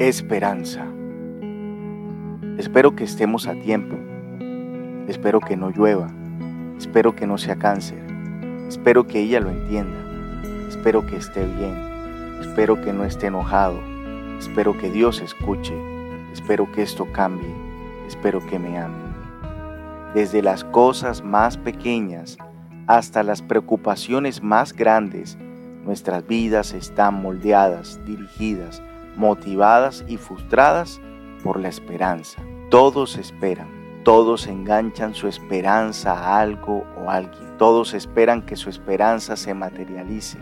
Esperanza. Espero que estemos a tiempo. Espero que no llueva. Espero que no sea cáncer. Espero que ella lo entienda. Espero que esté bien. Espero que no esté enojado. Espero que Dios escuche. Espero que esto cambie. Espero que me ame. Desde las cosas más pequeñas hasta las preocupaciones más grandes, nuestras vidas están moldeadas, dirigidas, motivadas y frustradas por la esperanza. Todos esperan, todos enganchan su esperanza a algo o alguien, todos esperan que su esperanza se materialice.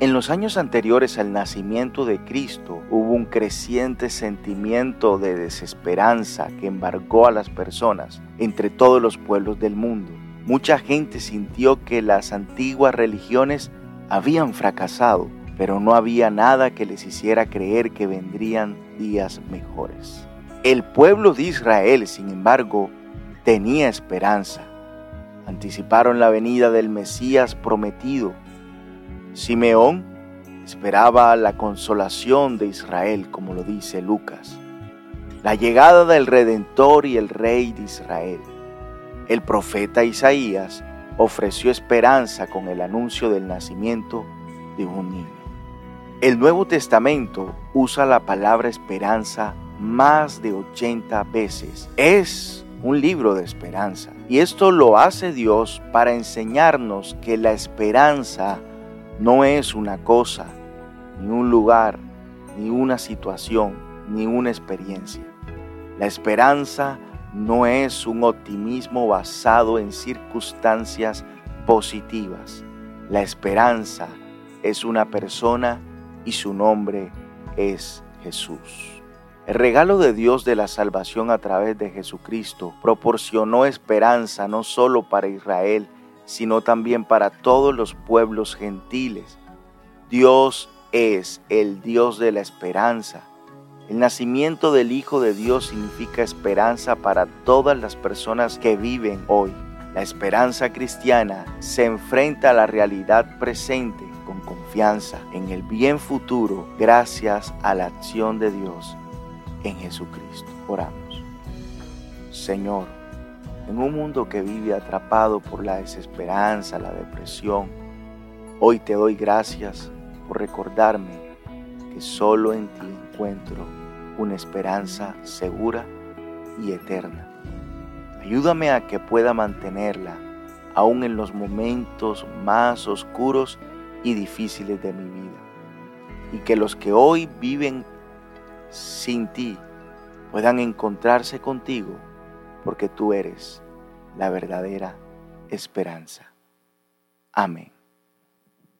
En los años anteriores al nacimiento de Cristo hubo un creciente sentimiento de desesperanza que embargó a las personas entre todos los pueblos del mundo. Mucha gente sintió que las antiguas religiones habían fracasado pero no había nada que les hiciera creer que vendrían días mejores. El pueblo de Israel, sin embargo, tenía esperanza. Anticiparon la venida del Mesías prometido. Simeón esperaba la consolación de Israel, como lo dice Lucas, la llegada del Redentor y el Rey de Israel. El profeta Isaías ofreció esperanza con el anuncio del nacimiento de un niño. El Nuevo Testamento usa la palabra esperanza más de 80 veces. Es un libro de esperanza. Y esto lo hace Dios para enseñarnos que la esperanza no es una cosa, ni un lugar, ni una situación, ni una experiencia. La esperanza no es un optimismo basado en circunstancias positivas. La esperanza es una persona y su nombre es Jesús. El regalo de Dios de la salvación a través de Jesucristo proporcionó esperanza no solo para Israel, sino también para todos los pueblos gentiles. Dios es el Dios de la esperanza. El nacimiento del Hijo de Dios significa esperanza para todas las personas que viven hoy. La esperanza cristiana se enfrenta a la realidad presente en el bien futuro gracias a la acción de Dios en Jesucristo. Oramos. Señor, en un mundo que vive atrapado por la desesperanza, la depresión, hoy te doy gracias por recordarme que solo en ti encuentro una esperanza segura y eterna. Ayúdame a que pueda mantenerla aún en los momentos más oscuros y difíciles de mi vida. Y que los que hoy viven sin ti puedan encontrarse contigo porque tú eres la verdadera esperanza. Amén.